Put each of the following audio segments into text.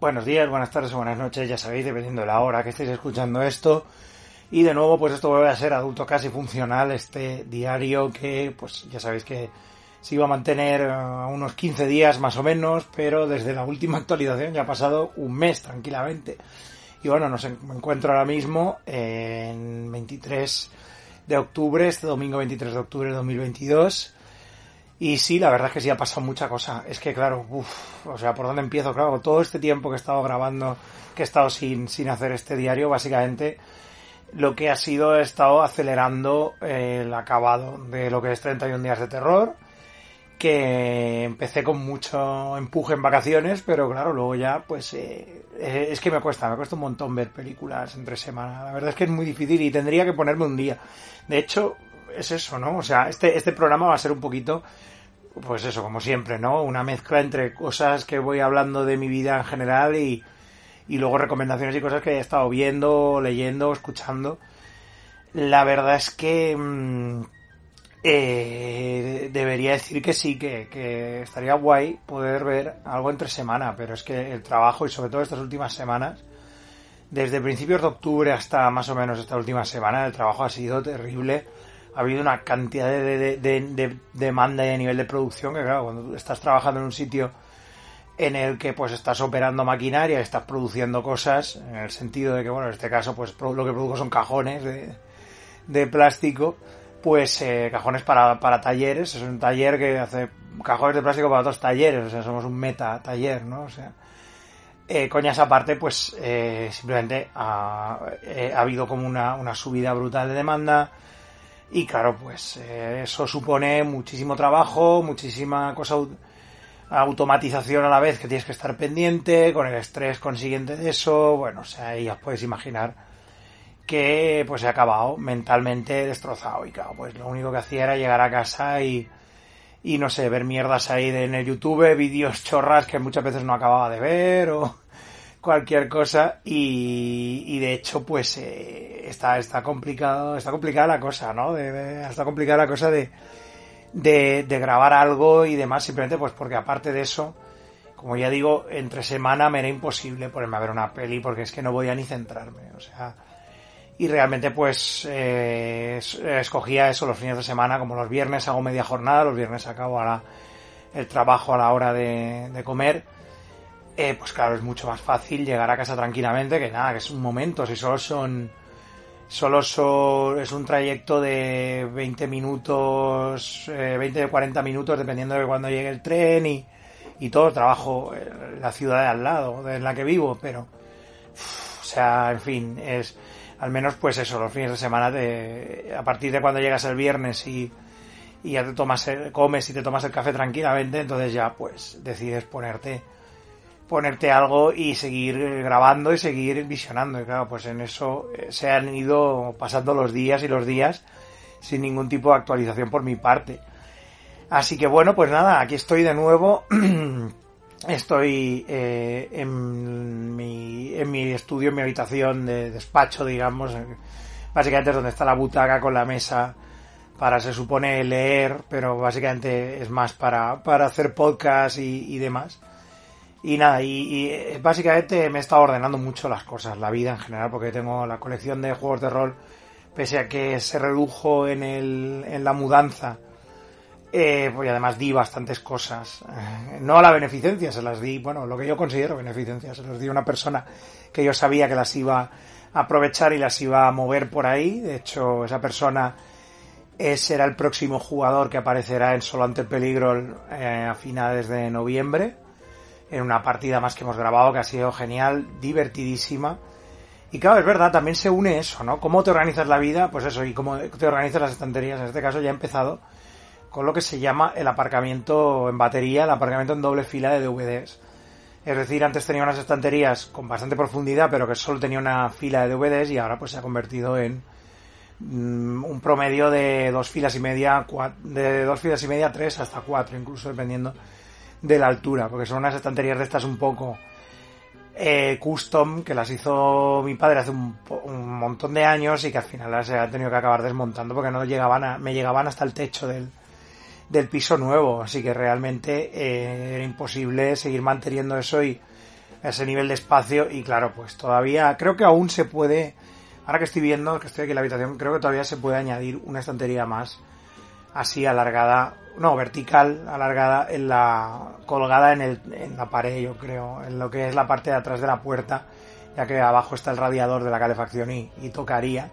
Buenos días, buenas tardes buenas noches, ya sabéis, dependiendo de la hora que estéis escuchando esto. Y de nuevo, pues esto vuelve a ser adulto casi funcional, este diario que, pues ya sabéis que se iba a mantener eh, unos 15 días más o menos, pero desde la última actualización ya ha pasado un mes tranquilamente. Y bueno, nos encuentro ahora mismo en 23 de octubre, este domingo 23 de octubre de 2022. Y sí, la verdad es que sí ha pasado mucha cosa. Es que claro, uff, o sea, ¿por dónde empiezo? Claro, todo este tiempo que he estado grabando, que he estado sin, sin hacer este diario, básicamente lo que ha sido, he estado acelerando el acabado de lo que es 31 días de terror, que empecé con mucho empuje en vacaciones, pero claro, luego ya, pues, eh, eh, es que me cuesta, me cuesta un montón ver películas entre semana. La verdad es que es muy difícil y tendría que ponerme un día. De hecho, es eso, ¿no? O sea, este, este programa va a ser un poquito, pues eso, como siempre, ¿no? Una mezcla entre cosas que voy hablando de mi vida en general y, y luego recomendaciones y cosas que he estado viendo, leyendo, escuchando. La verdad es que mm, eh, debería decir que sí, que, que estaría guay poder ver algo entre semana, pero es que el trabajo y sobre todo estas últimas semanas, desde principios de octubre hasta más o menos esta última semana, el trabajo ha sido terrible. Ha habido una cantidad de, de- de- de demanda y de nivel de producción que, claro, cuando estás trabajando en un sitio en el que pues estás operando maquinaria, estás produciendo cosas, en el sentido de que, bueno, en este caso, pues lo que produzco son cajones de, de plástico, pues eh, cajones para, para talleres, es un taller que hace cajones de plástico para otros talleres, o sea, somos un meta taller, ¿no? O sea, eh, coñas aparte, pues eh, simplemente ha, eh, ha habido como una, una subida brutal de demanda y claro, pues eh, eso supone muchísimo trabajo, muchísima cosa au- automatización a la vez que tienes que estar pendiente, con el estrés consiguiente de eso, bueno, o sea, ya puedes imaginar que pues he acabado mentalmente destrozado. Y claro, pues lo único que hacía era llegar a casa y, y no sé, ver mierdas ahí de, en el YouTube, vídeos chorras que muchas veces no acababa de ver o cualquier cosa y, y de hecho pues eh, está, está complicado, está complicada la cosa, ¿no? De- de- está complicada la cosa de, de, de grabar algo y demás, simplemente pues porque aparte de eso, como ya digo, entre semana me era imposible ponerme a ver una peli porque es que no voy a ni centrarme, o sea, y realmente pues eh, es- escogía eso los fines de semana, como los viernes hago media jornada, los viernes acabo a la- el trabajo a la hora de, de comer, eh, pues claro, es mucho más fácil llegar a casa tranquilamente que nada, que es un momento, si solo son solo son, es un trayecto de 20 minutos, eh, 20 o 40 minutos, dependiendo de cuando llegue el tren y, y todo. Trabajo en la ciudad de al lado, en la que vivo, pero, o sea, en fin, es, al menos pues eso, los fines de semana, te, a partir de cuando llegas el viernes y, y ya te tomas, el- comes y te tomas el café tranquilamente, entonces ya pues decides ponerte ponerte algo y seguir grabando y seguir visionando. Y claro, pues en eso eh, se han ido pasando los días y los días sin ningún tipo de actualización por mi parte. Así que bueno, pues nada, aquí estoy de nuevo. Estoy eh, en, mi, en mi estudio, en mi habitación de despacho, digamos. eh, Básicamente es donde está la butaca con la mesa para, se supone, leer, pero básicamente es más para, para hacer podcast y, y demás. Y nada, y, y, eh, básicamente me he ordenando mucho las cosas, la vida en general, porque tengo la colección de juegos de rol, pese a que se redujo en, el, en la mudanza, eh, pues además di bastantes cosas. No a la beneficencia, se las di, bueno, lo que yo considero beneficencia, se las di a una persona que yo sabía que las iba a aprovechar y las iba a mover por ahí. De hecho, esa persona eh, será el próximo jugador que aparecerá en Solo ante el Peligro eh, a finales de noviembre en una partida más que hemos grabado que ha sido genial, divertidísima Y claro, es verdad, también se une eso, ¿no? Cómo te organizas la vida, pues eso, y cómo te organizas las estanterías. En este caso ya he empezado con lo que se llama el aparcamiento en batería, el aparcamiento en doble fila de DVDs. Es decir, antes tenía unas estanterías con bastante profundidad, pero que solo tenía una fila de DVDs y ahora pues se ha convertido en mm, un promedio de dos filas y media, de dos filas y media, tres hasta cuatro, incluso dependiendo de la altura, porque son unas estanterías de estas un poco eh, custom que las hizo mi padre hace un, montón de años y que al final las he tenido que acabar desmontando porque no llegaban a, me llegaban hasta el techo del, del piso nuevo, así que realmente eh, era imposible seguir manteniendo eso y ese nivel de espacio. Y claro, pues todavía creo que aún se puede, ahora que estoy viendo, que estoy aquí en la habitación, creo que todavía se puede añadir una estantería más así alargada, no, vertical, alargada en la colgada en, el, en la pared, yo creo, en lo que es la parte de atrás de la puerta, ya que abajo está el radiador de la calefacción y, y tocaría.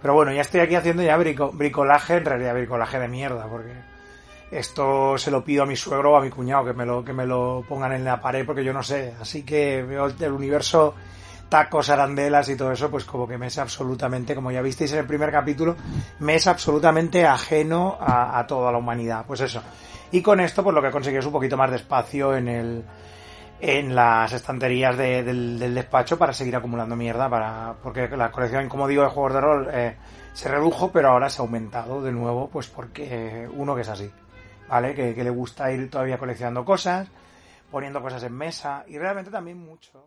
Pero bueno, ya estoy aquí haciendo ya bricolaje, en realidad bricolaje de mierda, porque esto se lo pido a mi suegro o a mi cuñado que me lo, que me lo pongan en la pared porque yo no sé. Así que veo el universo tacos, arandelas y todo eso, pues como que me es absolutamente, como ya visteis en el primer capítulo, me es absolutamente ajeno a, toda la humanidad. Pues eso. Y con esto, pues lo que he conseguido es un poquito más de espacio en el en las estanterías del, despacho para seguir acumulando mierda para porque la colección como digo de juegos de rol eh, se redujo pero ahora se ha aumentado de nuevo pues porque uno que es así ¿vale? Que, que le gusta ir todavía coleccionando cosas poniendo cosas en mesa y realmente también mucho